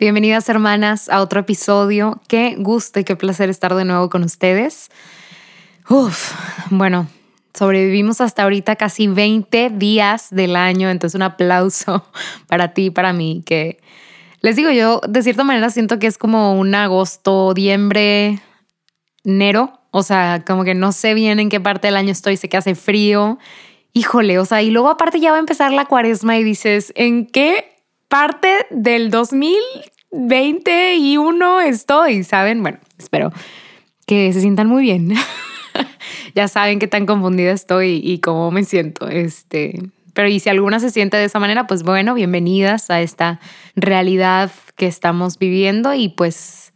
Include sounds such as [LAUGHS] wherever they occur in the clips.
Bienvenidas hermanas a otro episodio. Qué gusto y qué placer estar de nuevo con ustedes. Uf, bueno, sobrevivimos hasta ahorita casi 20 días del año, entonces un aplauso [LAUGHS] para ti para mí, que les digo yo, de cierta manera siento que es como un agosto, diciembre, enero, o sea, como que no sé bien en qué parte del año estoy, sé que hace frío. Híjole, o sea, y luego aparte ya va a empezar la cuaresma y dices, ¿en qué parte del 2021 estoy, ¿saben? Bueno, espero que se sientan muy bien. [LAUGHS] ya saben qué tan confundida estoy y cómo me siento. Este, pero y si alguna se siente de esa manera, pues bueno, bienvenidas a esta realidad que estamos viviendo y pues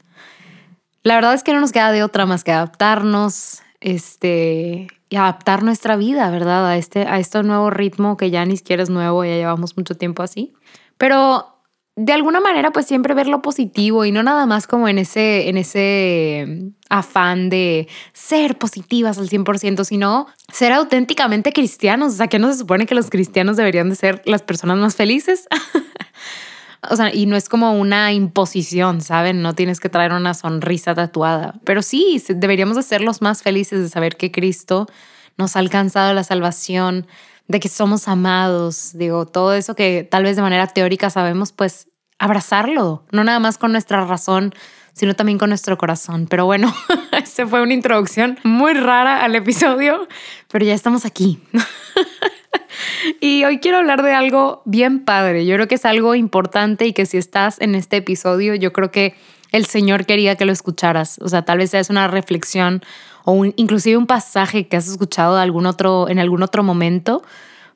la verdad es que no nos queda de otra más que adaptarnos, este, y adaptar nuestra vida, ¿verdad? A este, a este nuevo ritmo que ya ni siquiera es nuevo, ya llevamos mucho tiempo así. Pero de alguna manera, pues siempre ver lo positivo y no nada más como en ese, en ese mm, afán de ser positivas al 100%, sino ser auténticamente cristianos. O sea, que no se supone que los cristianos deberían de ser las personas más felices. [LAUGHS] o sea, y no es como una imposición, ¿saben? No tienes que traer una sonrisa tatuada, pero sí, deberíamos de ser los más felices de saber que Cristo nos ha alcanzado la salvación de que somos amados, digo, todo eso que tal vez de manera teórica sabemos, pues abrazarlo, no nada más con nuestra razón, sino también con nuestro corazón. Pero bueno, [LAUGHS] esa fue una introducción muy rara al episodio, pero ya estamos aquí. [LAUGHS] y hoy quiero hablar de algo bien padre. Yo creo que es algo importante y que si estás en este episodio, yo creo que el Señor quería que lo escucharas. O sea, tal vez es una reflexión o inclusive un pasaje que has escuchado en algún otro momento,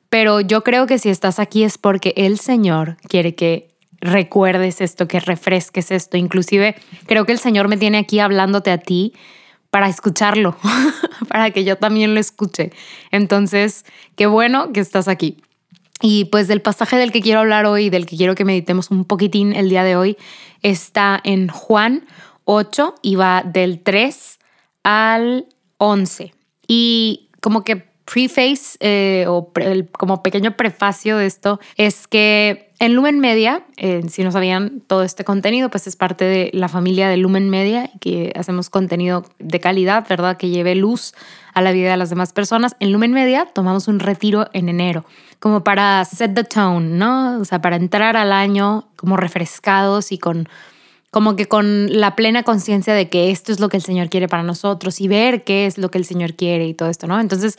pero yo creo que si estás aquí es porque el Señor quiere que recuerdes esto, que refresques esto. Inclusive creo que el Señor me tiene aquí hablándote a ti para escucharlo, [LAUGHS] para que yo también lo escuche. Entonces, qué bueno que estás aquí. Y pues del pasaje del que quiero hablar hoy, del que quiero que meditemos un poquitín el día de hoy, está en Juan 8 y va del 3 al 11. Y como que preface eh, o como pequeño prefacio de esto es que en Lumen Media, eh, si no sabían todo este contenido, pues es parte de la familia de Lumen Media, que hacemos contenido de calidad, ¿verdad? Que lleve luz a la vida de las demás personas. En Lumen Media tomamos un retiro en enero, como para set the tone, ¿no? O sea, para entrar al año como refrescados y con como que con la plena conciencia de que esto es lo que el Señor quiere para nosotros y ver qué es lo que el Señor quiere y todo esto, ¿no? Entonces,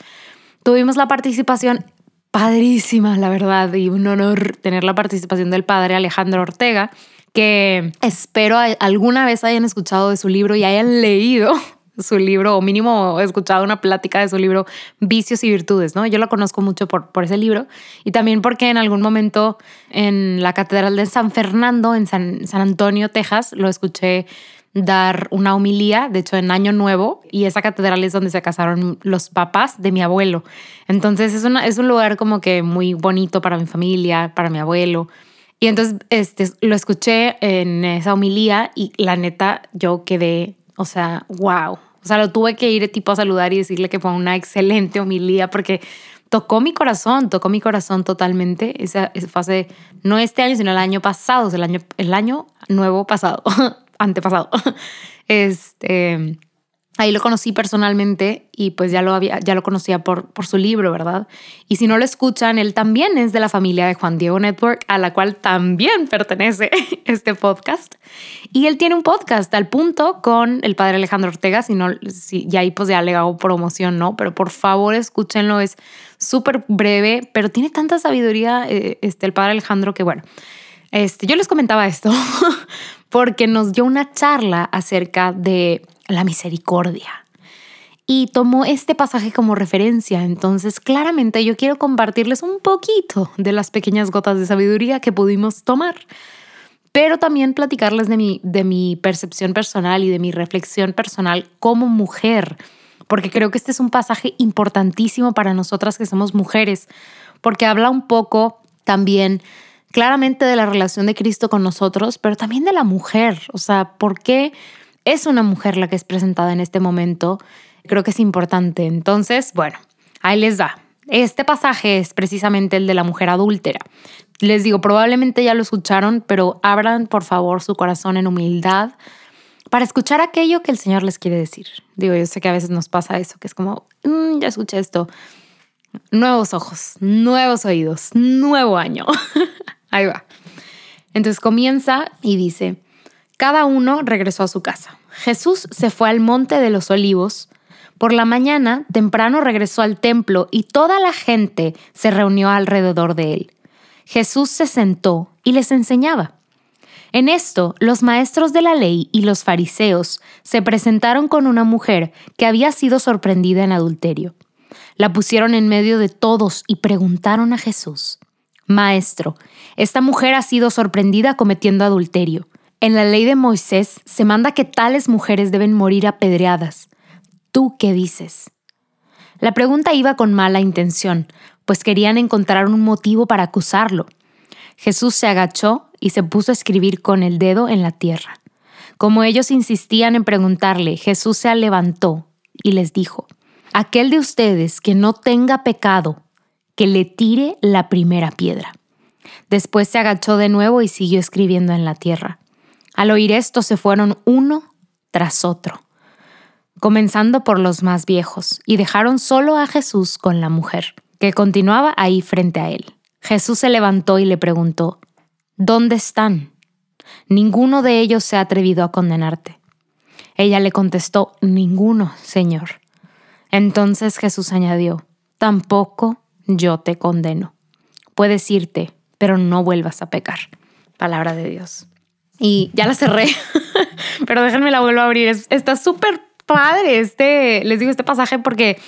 tuvimos la participación padrísima, la verdad, y un honor tener la participación del padre Alejandro Ortega, que espero alguna vez hayan escuchado de su libro y hayan leído [LAUGHS] su libro, o mínimo escuchado una plática de su libro Vicios y Virtudes, ¿no? Yo lo conozco mucho por, por ese libro y también porque en algún momento en la Catedral de San Fernando, en San, San Antonio, Texas, lo escuché dar una homilía, de hecho en Año Nuevo, y esa catedral es donde se casaron los papás de mi abuelo. Entonces es, una, es un lugar como que muy bonito para mi familia, para mi abuelo. Y entonces este, lo escuché en esa homilía y la neta yo quedé o sea, wow. O sea, lo tuve que ir tipo a saludar y decirle que fue una excelente homilía porque tocó mi corazón, tocó mi corazón totalmente. Esa, fue hace, no este año, sino el año pasado, el año, el año nuevo pasado, [LAUGHS] antepasado. [LAUGHS] Este, Ahí lo conocí personalmente y pues ya lo, había, ya lo conocía por, por su libro, ¿verdad? Y si no lo escuchan, él también es de la familia de Juan Diego Network, a la cual también pertenece [LAUGHS] este podcast. Y él tiene un podcast al punto con el padre Alejandro Ortega, si no, si, y ahí pues ya le hago promoción, ¿no? Pero por favor escúchenlo, es súper breve, pero tiene tanta sabiduría eh, este, el padre Alejandro que bueno, este, yo les comentaba esto [LAUGHS] porque nos dio una charla acerca de la misericordia. Y tomó este pasaje como referencia. Entonces, claramente yo quiero compartirles un poquito de las pequeñas gotas de sabiduría que pudimos tomar, pero también platicarles de mi, de mi percepción personal y de mi reflexión personal como mujer, porque creo que este es un pasaje importantísimo para nosotras que somos mujeres, porque habla un poco también claramente de la relación de Cristo con nosotros, pero también de la mujer. O sea, ¿por qué? es una mujer la que es presentada en este momento, creo que es importante. Entonces, bueno, ahí les va. Este pasaje es precisamente el de la mujer adúltera. Les digo, probablemente ya lo escucharon, pero abran por favor su corazón en humildad para escuchar aquello que el Señor les quiere decir. Digo, yo sé que a veces nos pasa eso, que es como, mm, ya escuché esto. Nuevos ojos, nuevos oídos, nuevo año. [LAUGHS] Ahí va. Entonces comienza y dice, cada uno regresó a su casa. Jesús se fue al monte de los olivos. Por la mañana, temprano regresó al templo y toda la gente se reunió alrededor de él. Jesús se sentó y les enseñaba. En esto, los maestros de la ley y los fariseos se presentaron con una mujer que había sido sorprendida en adulterio. La pusieron en medio de todos y preguntaron a Jesús, Maestro, esta mujer ha sido sorprendida cometiendo adulterio. En la ley de Moisés se manda que tales mujeres deben morir apedreadas. ¿Tú qué dices? La pregunta iba con mala intención, pues querían encontrar un motivo para acusarlo. Jesús se agachó y se puso a escribir con el dedo en la tierra. Como ellos insistían en preguntarle, Jesús se levantó y les dijo, Aquel de ustedes que no tenga pecado, que le tire la primera piedra. Después se agachó de nuevo y siguió escribiendo en la tierra. Al oír esto se fueron uno tras otro, comenzando por los más viejos, y dejaron solo a Jesús con la mujer, que continuaba ahí frente a él. Jesús se levantó y le preguntó, ¿Dónde están? Ninguno de ellos se ha atrevido a condenarte. Ella le contestó, Ninguno, Señor. Entonces Jesús añadió, Tampoco yo te condeno. Puedes irte, pero no vuelvas a pecar. Palabra de Dios y ya la cerré, [LAUGHS] pero déjenme la vuelvo a abrir. está súper padre este, les digo este pasaje porque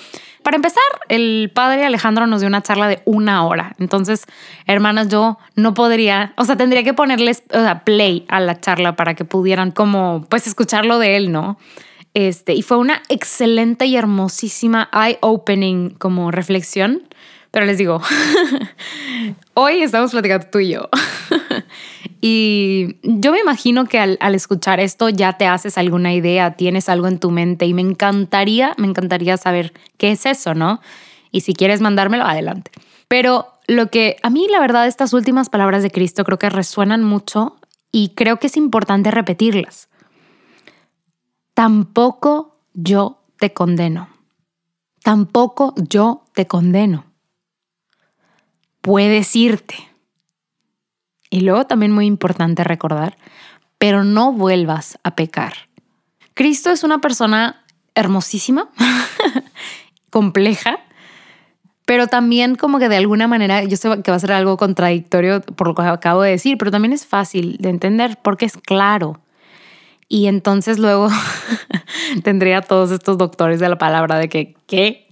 para empezar, el padre Alejandro nos dio una charla de una hora. Entonces, hermanas, yo no podría, o sea, tendría que ponerles play a la charla para que pudieran como, pues, escucharlo de él, ¿no? Este, y fue una excelente y hermosísima eye-opening como reflexión. Pero les digo, [LAUGHS] hoy estamos platicando tú y yo. [LAUGHS] y yo me imagino que al, escuchar esto ya te haces alguna idea, tienes algo en tu mente y me encantaría, me encantaría saber qué es eso, ¿no? Y si quieres mandármelo, adelante. Pero lo que a mí, la verdad, estas últimas palabras de Cristo creo que resuenan mucho y creo que es importante repetirlas. Tampoco yo te condeno. Tampoco yo te condeno puedes irte. Y luego también muy importante recordar, pero no vuelvas a pecar. Cristo es una persona hermosísima, [LAUGHS] compleja, pero también como que de alguna manera, yo sé que va a ser algo contradictorio por lo que acabo de decir, pero también es fácil de entender porque es claro. Y entonces luego [LAUGHS] tendría todos estos doctores de la palabra de que, ¿qué?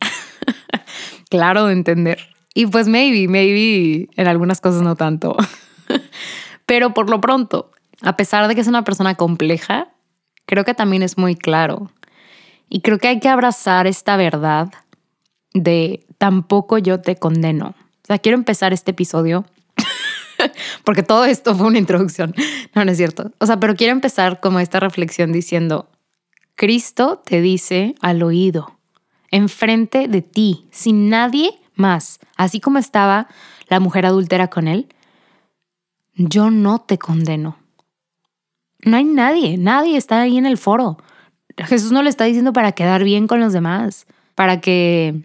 [LAUGHS] claro de entender. Y pues maybe, maybe en algunas cosas no tanto. [LAUGHS] Pero por lo pronto, a pesar de que es una persona compleja, creo que también es muy claro. Y creo que hay que abrazar esta verdad de tampoco yo te condeno. O sea, quiero empezar este episodio [LAUGHS] porque todo esto fue una introducción. [LAUGHS] No, no es cierto. O sea, pero quiero empezar como esta reflexión diciendo, Cristo te dice al oído, enfrente de ti, sin nadie más, así como estaba la mujer adúltera con él, yo no te condeno. No hay nadie, nadie está ahí en el foro. Jesús no lo está diciendo para quedar bien con los demás, para que,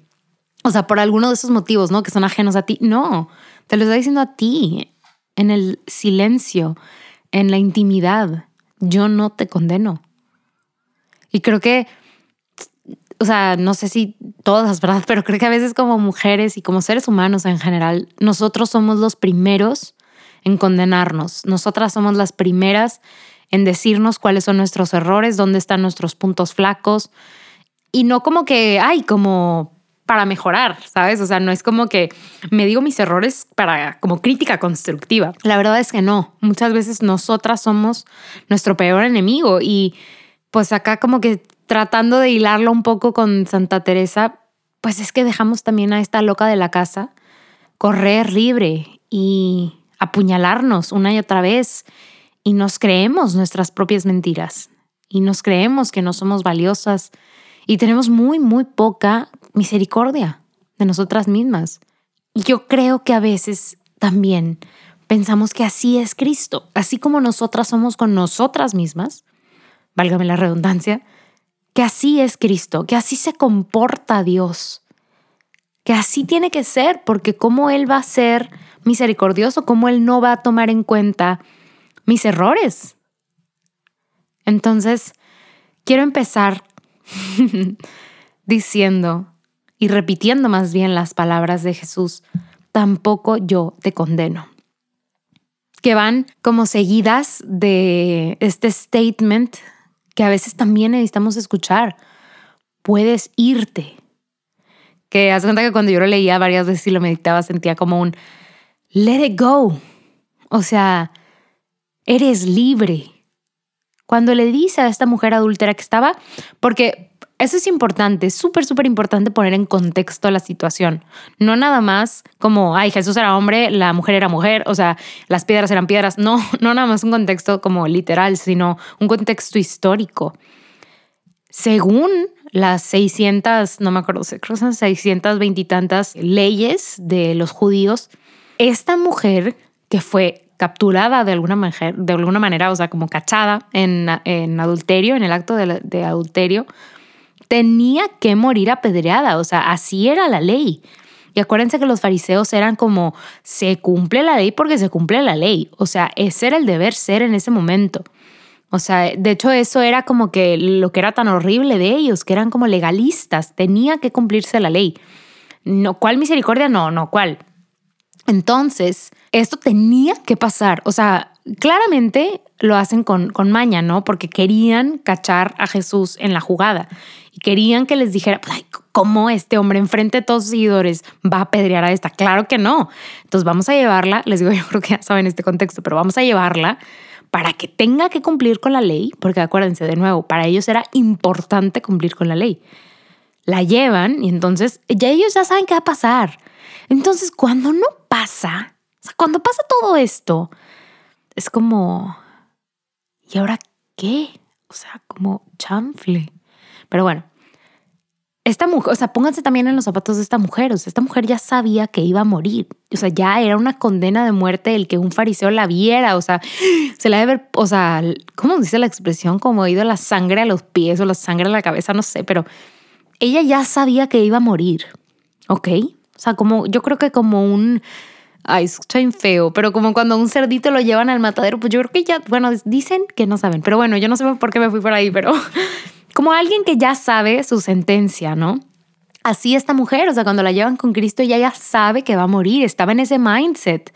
o sea, por alguno de esos motivos, ¿no? Que son ajenos a ti. No, te lo está diciendo a ti, en el silencio, en la intimidad. Yo no te condeno. Y creo que, o sea, no sé si todas, ¿verdad? [LAUGHS] Pero creo que a veces como mujeres y como seres humanos en general, nosotros somos los primeros en condenarnos. Nosotras somos las primeras en decirnos cuáles son nuestros errores, dónde están nuestros puntos flacos. Y no como que, ay, como para mejorar, ¿sabes? O sea, no es como que me digo mis errores para como crítica constructiva. La verdad es que no. Muchas veces nosotras somos nuestro peor enemigo y pues acá como que tratando de hilarlo un poco con Santa Teresa, pues es que dejamos también a esta loca de la casa correr libre y apuñalarnos una y otra vez. Y nos creemos nuestras propias mentiras. Y nos creemos que no somos valiosas. Y tenemos muy, muy poca misericordia de nosotras mismas. Yo creo que a veces también pensamos que así es Cristo, así como nosotras somos con nosotras mismas, válgame la redundancia, que así es Cristo, que así se comporta Dios, que así tiene que ser, porque cómo Él va a ser misericordioso, cómo Él no va a tomar en cuenta mis errores. Entonces, quiero empezar [LAUGHS] diciendo y repitiendo más bien las palabras de Jesús, tampoco yo te condeno. Que van como seguidas de este statement que a veces también necesitamos escuchar. Puedes irte. Que haz cuenta que cuando yo lo leía varias veces y lo meditaba sentía como un let it go. O sea, eres libre. Cuando le dice a esta mujer adúltera que estaba, porque eso es importante, súper, súper importante poner en contexto la situación. No nada más como, ay, Jesús era hombre, la mujer era mujer, o sea, las piedras eran piedras. No, [LAUGHS] no nada más un contexto como literal, sino un contexto histórico. Según las 600, no me acuerdo, creo son 620 y tantas leyes de los judíos, esta mujer que fue capturada de alguna, manera, de alguna manera, o sea, como cachada en, en adulterio, en el acto de, adulterio, tenía que morir apedreada, o sea, así era la ley. Y acuérdense que los fariseos eran como, se cumple la ley porque se cumple la ley, o sea, ese era el deber ser en ese momento. O sea, de hecho eso era como que lo que era tan horrible de ellos, que eran como legalistas, tenía que cumplirse la ley. No, ¿Cuál misericordia? No, no, ¿cuál? Entonces, esto tenía que pasar. O sea, claramente lo hacen con, con maña, ¿no? Porque querían cachar a Jesús en la jugada querían que les dijera, ¿cómo este hombre enfrente de todos sus seguidores va a apedrear a esta? Claro que no. Entonces vamos a llevarla, les digo, [LAUGHS] yo creo que ya saben este contexto, pero vamos a llevarla para que tenga que cumplir con la ley, porque acuérdense de nuevo, para ellos era importante cumplir con la ley. La llevan y entonces ya ellos ya saben qué va a pasar. Entonces, cuando no pasa, cuando pasa todo esto, es como, ¿y ahora qué? O sea, como chanfle. Pero bueno, esta mujer, o sea, pónganse también en los zapatos de esta mujer. O sea, esta mujer ya sabía que iba a morir. O sea, ya era una condena de muerte el que un fariseo la viera. O sea, se la debe ver, o sea, ¿cómo dice la expresión? Como ido la sangre a los pies o la sangre a la cabeza, no sé, pero ella ya sabía que iba a morir. ¿Ok? O sea, como yo creo que como un... Ay, escucha feo, pero como cuando un cerdito lo llevan al matadero, pues yo creo que ya, bueno, dicen que no saben, pero bueno, yo no sé por qué me fui por ahí, pero [LAUGHS] como alguien que ya sabe su sentencia, ¿no? Así esta mujer, o sea, cuando la llevan con Cristo, ella ya sabe que va a morir, estaba en ese mindset.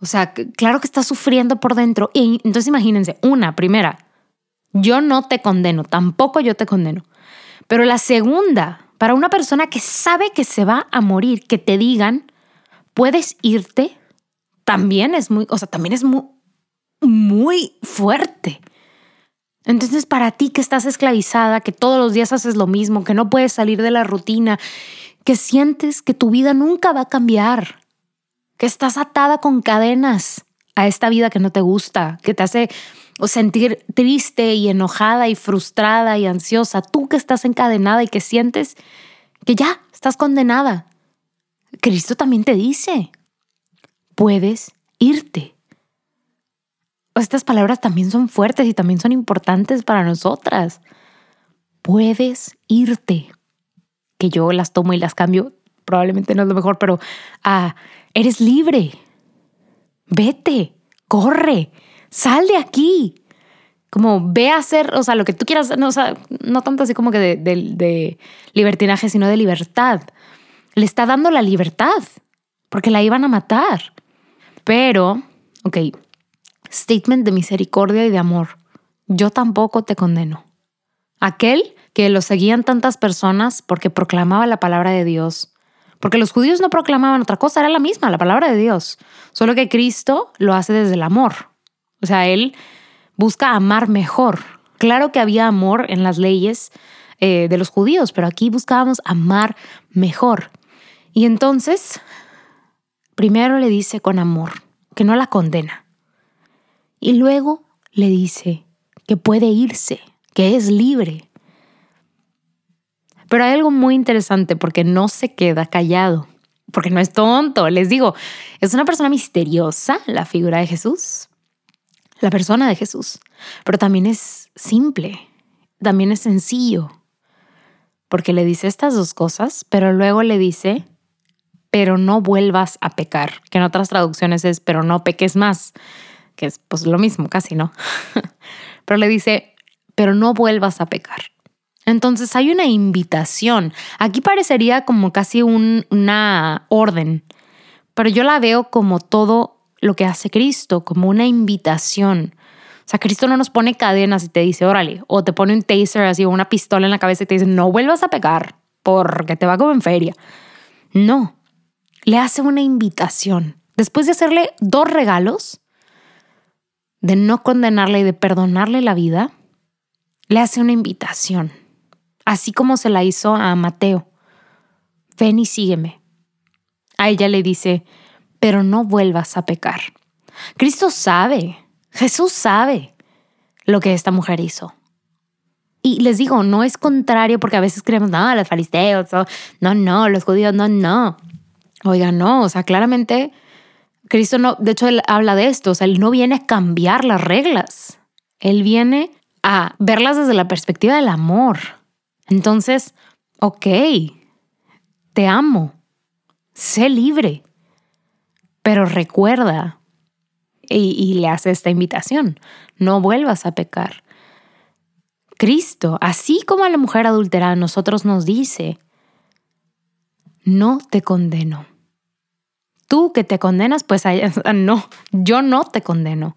O sea, claro que está sufriendo por dentro. Y entonces imagínense, una, primera, yo no te condeno, tampoco yo te condeno. Pero la segunda, para una persona que sabe que se va a morir, que te digan, puedes irte, también es muy, o sea, también es muy, muy fuerte. Entonces, para ti que estás esclavizada, que todos los días haces lo mismo, que no puedes salir de la rutina, que sientes que tu vida nunca va a cambiar, que estás atada con cadenas a esta vida que no te gusta, que te hace sentir triste y enojada y frustrada y ansiosa, tú que estás encadenada y que sientes que ya estás condenada. Cristo también te dice, puedes irte. Estas palabras también son fuertes y también son importantes para nosotras. puedes irte. Que yo las tomo y las cambio, probablemente no es lo mejor, pero ah, eres libre. Vete, corre, sal de aquí. Como ve a hacer, o sea, lo que tú quieras, no, no tanto así como que de, de libertinaje, sino de libertad. Le está dando la libertad, porque la iban a matar. Pero, ok, statement de misericordia y de amor. Yo tampoco te condeno. Aquel que lo seguían tantas personas porque proclamaba la palabra de Dios, porque los judíos no proclamaban otra cosa, era la misma, la palabra de Dios, solo que Cristo lo hace desde el amor. O sea, Él busca amar mejor. Claro que había amor en las leyes eh, de los judíos, pero aquí buscábamos amar mejor. Y entonces, primero le dice con amor, que no la condena. Y luego le dice que puede irse, que es libre. Pero hay algo muy interesante porque no se queda callado, porque no es tonto. Les digo, es una persona misteriosa, la figura de Jesús, la persona de Jesús, pero también es simple, también es sencillo, porque le dice estas dos cosas, pero luego le dice, pero no vuelvas a pecar, que en otras traducciones es, pero no peques más, que es pues lo mismo, casi, ¿no? [LAUGHS] pero le dice, pero no vuelvas a pecar. Entonces hay una invitación. Aquí parecería como casi una orden, pero yo la veo como todo lo que hace Cristo, como una invitación. O sea, Cristo no nos pone cadenas y te dice, órale, o te pone un taser así o una pistola en la cabeza y te dice, no vuelvas a pecar porque te va como en feria. No, le hace una invitación. Después de hacerle dos regalos, de no condenarle y de perdonarle la vida, le hace una invitación, así como se la hizo a Mateo. Ven y sígueme. A ella le dice, pero no vuelvas a pecar. Cristo sabe, Jesús sabe lo que esta mujer hizo. Y les digo, no es contrario porque a veces creemos, no, los fariseos, no, no, los judíos, no, no. Oiga, no, o sea, claramente Cristo no, de hecho él habla de esto, o sea, él no viene a cambiar las reglas, él viene a verlas desde la perspectiva del amor. Entonces, ok, te amo, sé libre, pero recuerda, y, le hace esta invitación, no vuelvas a pecar. Cristo, así como a la mujer adulterada, nosotros nos dice, no te condeno tú que te condenas, pues [LAUGHS] no, yo no te condeno.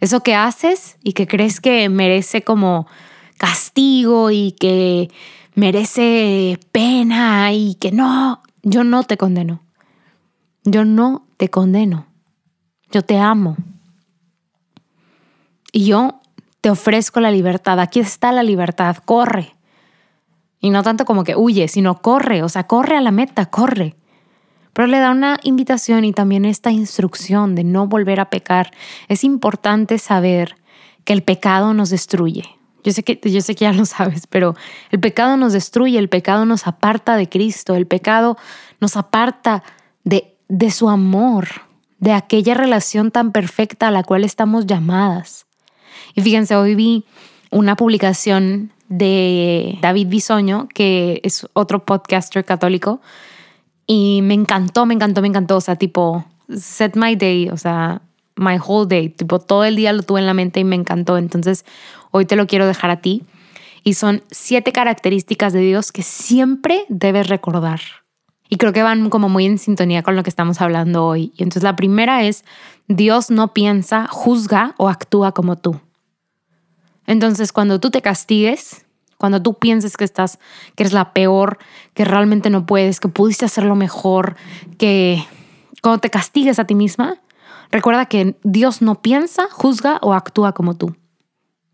Eso que haces y que crees que merece como castigo y que merece pena y que no, yo no te condeno. Yo no te condeno. Yo te amo. Y yo te ofrezco la libertad. Aquí está la libertad. Corre. Y no tanto como que huye, sino corre. O sea, corre a la meta, corre. Pero le da una invitación y también esta instrucción de no volver a pecar. Es importante saber que el pecado nos destruye. Yo sé que, ya lo sabes, pero el pecado nos destruye, el pecado nos aparta de Cristo, el pecado nos aparta de, de su amor, de aquella relación tan perfecta a la cual estamos llamadas. Y fíjense, hoy vi una publicación de David Bisoño, que es otro podcaster católico, y me encantó, me encantó, me encantó. O sea, tipo, set my day, o sea, my whole day. Tipo, todo el día lo tuve en la mente y me encantó. Entonces, hoy te lo quiero dejar a ti. Y son siete características de Dios que siempre debes recordar. Y creo que van como muy en sintonía con lo que estamos hablando hoy. Y entonces la primera es, Dios no piensa, juzga o actúa como tú. Entonces, cuando tú te castigues, cuando tú pienses que estás, que eres la peor, que realmente no puedes, que pudiste hacerlo mejor, que cuando te castigues a ti misma, recuerda que Dios no piensa, juzga o actúa como tú.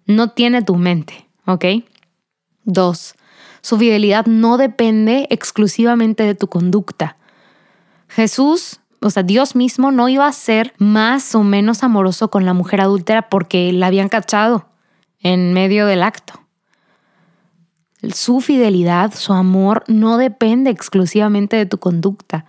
No tiene tu mente, ¿ok? Dos, su fidelidad no depende exclusivamente de tu conducta. Jesús, o sea, Dios mismo no iba a ser más o menos amoroso con la mujer adúltera porque la habían cachado en medio del acto. Su fidelidad, su amor no depende exclusivamente de tu conducta.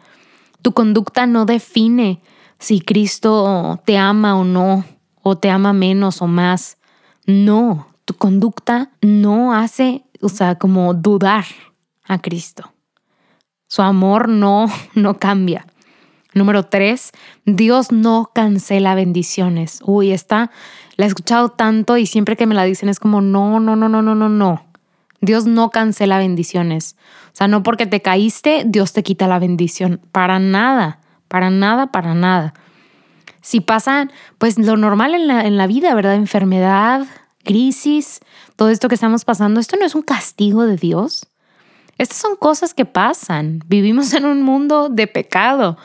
Tu conducta no define si Cristo te ama o no, o te ama menos o más. No, tu conducta no hace o sea, como dudar a Cristo. Su amor no, [LAUGHS] no cambia. Número tres, Dios no cancela bendiciones. Uy, esta la he escuchado tanto y siempre que me la dicen es como, no, no, no, no, no, no, no. Dios no cancela bendiciones. O sea, no porque te caíste, Dios te quita la bendición. Para nada, para nada, para nada. Si pasan, pues lo normal en la, en la vida, ¿verdad? Enfermedad, crisis, todo esto que estamos pasando, esto no es un castigo de Dios. Estas son cosas que pasan. Vivimos en un mundo de pecado.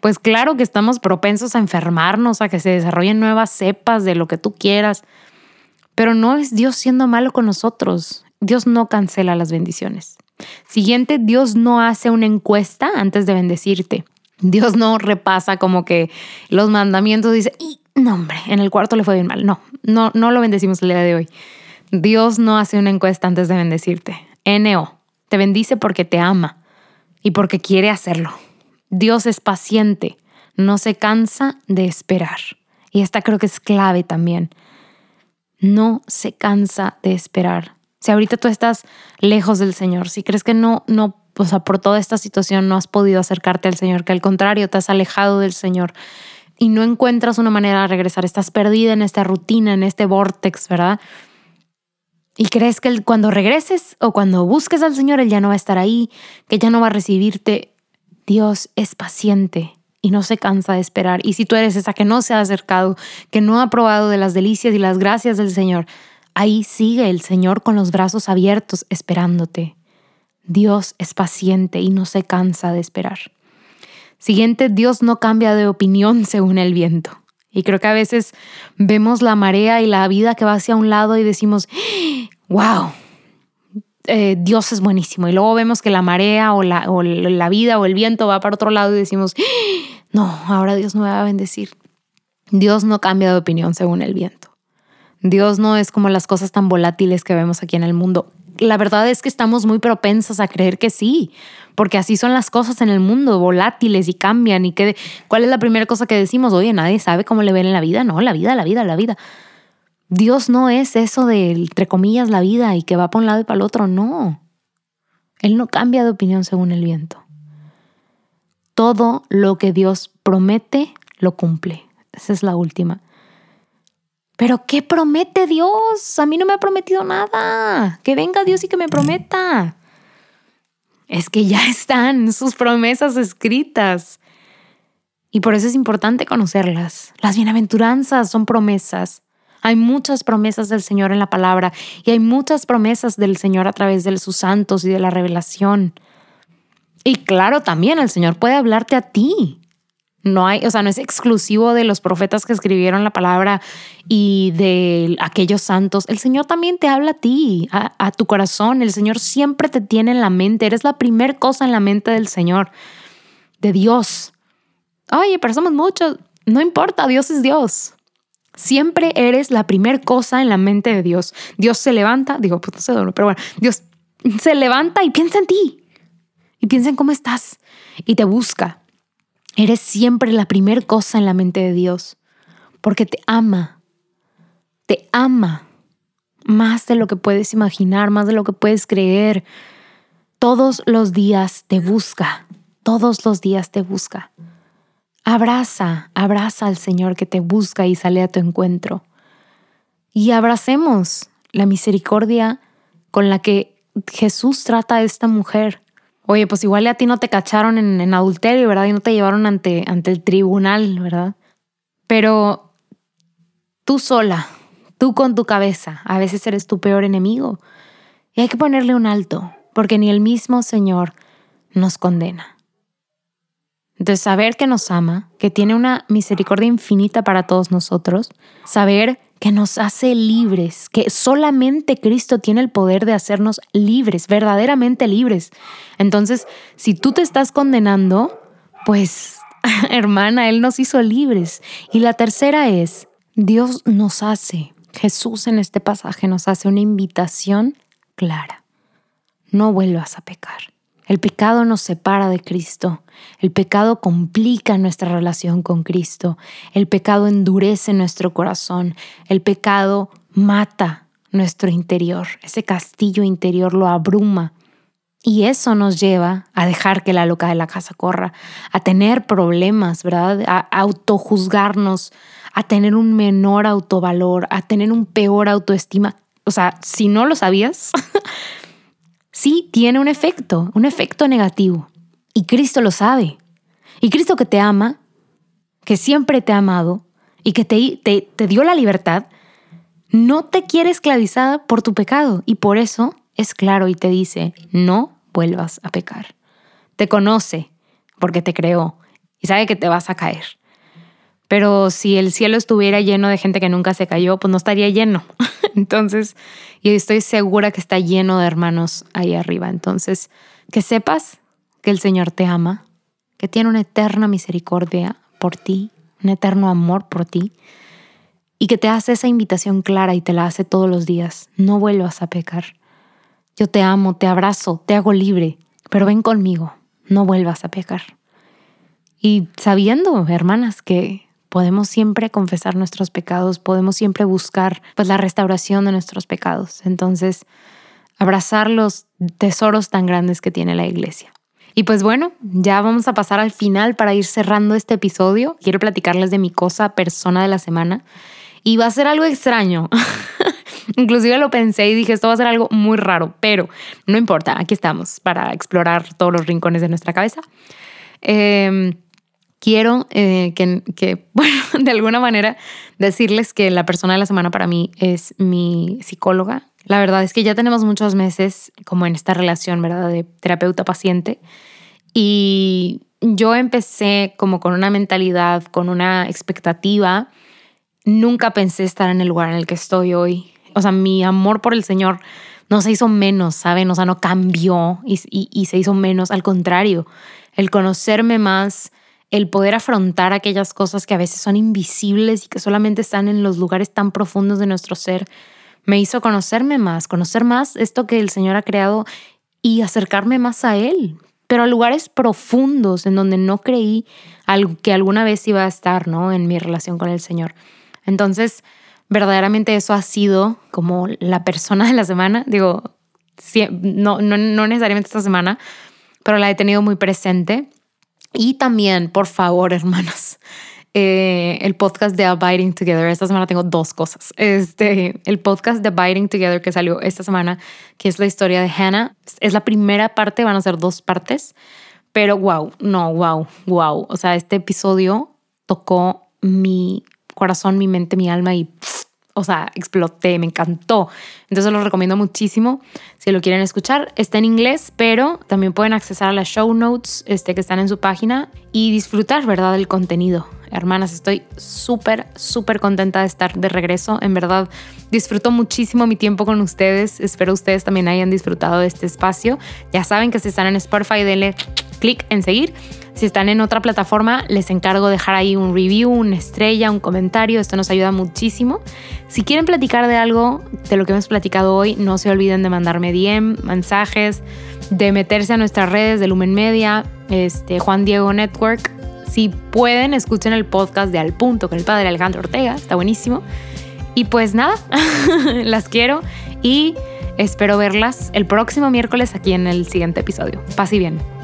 Pues claro que estamos propensos a enfermarnos, a que se desarrollen nuevas cepas de lo que tú quieras. Pero no es Dios siendo malo con nosotros. Dios no cancela las bendiciones. Siguiente, Dios no hace una encuesta antes de bendecirte. Dios no repasa como que los mandamientos dice, y no hombre, en el cuarto le fue bien mal. No, no, no lo bendecimos el día de hoy. Dios no hace una encuesta antes de bendecirte. NO, te bendice porque te ama y porque quiere hacerlo. Dios es paciente, no se cansa de esperar. Y esta creo que es clave también. No se cansa de esperar. Si ahorita tú estás lejos del Señor, si crees que no, no, o sea, por toda esta situación no has podido acercarte al Señor, que al contrario te has alejado del Señor y no encuentras una manera de regresar, estás perdida en esta rutina, en este vortex, ¿verdad? Y crees que cuando regreses o cuando busques al Señor, Él ya no va a estar ahí, que ya no va a recibirte. Dios es paciente y no se cansa de esperar. Y si tú eres esa que no se ha acercado, que no ha probado de las delicias y las gracias del Señor, Ahí sigue el Señor con los brazos abiertos esperándote. Dios es paciente y no se cansa de esperar. Siguiente, Dios no cambia de opinión [LAUGHS] según el viento. Y creo que a veces vemos la marea y la vida que va hacia un lado y decimos, wow, eh, Dios es buenísimo. Y luego vemos que la marea o la, o la vida o el viento va para otro lado y decimos, no, ahora Dios no me va a bendecir. Dios no cambia de opinión según el viento. Dios no es como las cosas tan volátiles que vemos aquí en el mundo. La verdad es que estamos muy propensas a creer que sí, porque así son las cosas en el mundo, volátiles y cambian. ¿Y que, cuál es la primera cosa que decimos? Oye, nadie sabe cómo le ven en la vida. No, la vida, la vida, la vida. Dios no es eso de, entre comillas, la vida y que va para un lado y para el otro. No. Él no cambia de opinión según el viento. Todo lo que Dios promete, lo cumple. Esa es la última. Pero ¿qué promete Dios? A mí no me ha prometido nada. Que venga Dios y que me prometa. Es que ya [LAUGHS] están sus promesas escritas. Y por eso es importante conocerlas. Las bienaventuranzas son promesas. Hay muchas promesas del Señor en la palabra y hay muchas promesas del Señor a través de sus santos y de la revelación. Y claro, también el Señor puede hablarte a ti. No hay, o sea, no es exclusivo de los profetas que escribieron la palabra y de aquellos santos. El Señor también te habla a ti, a, tu corazón. El Señor siempre te tiene en la mente. Eres la primera cosa en la mente del Señor, de Dios. Oye, pero somos muchos. No importa, Dios es Dios. Siempre eres la primera cosa en la mente de Dios. Dios se levanta, digo, pues no sé, pero bueno, Dios se levanta y piensa en ti. Y piensa en cómo estás. Y te busca Eres siempre la primer cosa en la mente de Dios, porque te ama, te ama más de lo que puedes imaginar, más de lo que puedes creer. Todos los días te busca, todos los días te busca. Abraza, abraza al Señor que te busca y sale a tu encuentro. Y abracemos la misericordia con la que Jesús trata a esta mujer oye, pues igual a ti no te cacharon en, adulterio, ¿verdad? Y no te llevaron ante, ante el tribunal, ¿verdad? Pero tú sola, tú con tu cabeza, a veces eres tu peor enemigo. Y hay que ponerle un alto, porque ni el mismo Señor nos condena. Entonces, saber que nos ama, que tiene una misericordia infinita para todos nosotros, saber que nos hace libres, que solamente Cristo tiene el poder de hacernos libres, verdaderamente libres. Entonces, si tú te estás condenando, pues, [LAUGHS] hermana, Él nos hizo libres. Y la tercera es, Dios nos hace, Jesús en este pasaje nos hace una invitación clara. No vuelvas a pecar. El pecado nos separa de Cristo. El pecado complica nuestra relación con Cristo. El pecado endurece nuestro corazón. El pecado mata nuestro interior, ese castillo interior lo abruma. Y eso nos lleva a dejar que la loca de la casa corra, a tener problemas, ¿verdad? A autojuzgarnos, a tener un menor autovalor, a tener un peor autoestima. O sea, si no lo sabías, [LAUGHS] sí tiene un efecto, un efecto negativo. Y Cristo lo sabe. Y Cristo que te ama, que siempre te ha amado y que te, te, dio la libertad, no te quiere esclavizada por tu pecado y por eso es claro y te dice, no vuelvas a pecar. Te conoce porque te creó y sabe que te vas a caer. Pero si el cielo estuviera lleno de gente que nunca se cayó, pues no estaría lleno. [LAUGHS] [LAUGHS] Entonces, y estoy segura que está lleno de hermanos ahí arriba. Entonces, que sepas que el Señor te ama, que tiene una eterna misericordia por ti, un eterno amor por ti y que te hace esa invitación clara y te la hace todos los días. No vuelvas a pecar. Yo te amo, te abrazo, te hago libre, pero ven conmigo, no vuelvas a pecar. Y sabiendo, hermanas, que podemos siempre confesar nuestros pecados, podemos siempre buscar pues la restauración de nuestros pecados. Entonces, abrazar los tesoros tan grandes que tiene la iglesia. Y pues bueno, ya vamos a pasar al final para ir cerrando este episodio. Quiero platicarles de mi cosa persona de la semana y va a ser algo extraño. [LAUGHS] Inclusive lo pensé y dije, esto va a ser algo muy raro, pero no importa, aquí estamos para explorar todos los rincones de nuestra cabeza. Em, quiero eh, que, que, [LAUGHS] bueno, de alguna manera decirles que la persona de la semana para mí es mi psicóloga. La verdad es que ya tenemos muchos meses como en esta relación, ¿verdad? De terapeuta-paciente. Y yo empecé como con una mentalidad, con una expectativa nunca pensé estar en el lugar en el que estoy hoy. O sea, mi amor por el Señor no se hizo menos, ¿saben? O sea, no cambió y, y, se hizo menos. Al contrario, el conocerme más, el poder afrontar aquellas cosas que a veces son invisibles y que solamente están en los lugares tan profundos de nuestro ser, me hizo conocerme más, conocer más esto que el Señor ha creado y acercarme más a Él, pero a lugares profundos en donde no creí que alguna vez iba a estar, ¿no? En mi relación con el Señor. Entonces, verdaderamente eso ha sido como la persona de la semana. Digo, no, no, necesariamente esta semana, pero la he tenido muy presente. Y también, por favor, [LAUGHS] hermanos, eh, el podcast de Abiding Together. Esta semana tengo dos cosas. Este, el podcast de Abiding Together que salió esta semana, que es la historia de Hannah, es la primera parte, van a ser dos partes, pero wow, no, wow, wow. O sea, este episodio tocó mi corazón, mi mente, mi alma y, o sea, exploté, me encantó. Entonces lo recomiendo muchísimo si lo quieren escuchar. Está en inglés, pero también pueden accesar a las show notes este, que están en su página y disfrutar, ¿verdad?, del contenido. Hermanas, estoy súper, súper contenta de estar de regreso. En verdad, disfruto muchísimo mi tiempo con ustedes. Espero ustedes también hayan disfrutado de este espacio. Ya saben que si están en Spotify, denle clic en seguir. Si están en otra plataforma, les encargo dejar ahí un review, una estrella, un comentario. Esto nos ayuda muchísimo. Si quieren platicar de algo de lo que hemos platicado hoy, no se olviden de mandarme DM, mensajes, de meterse a nuestras redes de Lumen Media, este, Juan Diego Network. Si pueden, escuchen el podcast de Al Punto con el padre Alejandro Ortega. Está buenísimo. Y pues nada, [LAUGHS] las quiero y espero verlas el próximo miércoles aquí en el siguiente episodio. Paz y bien.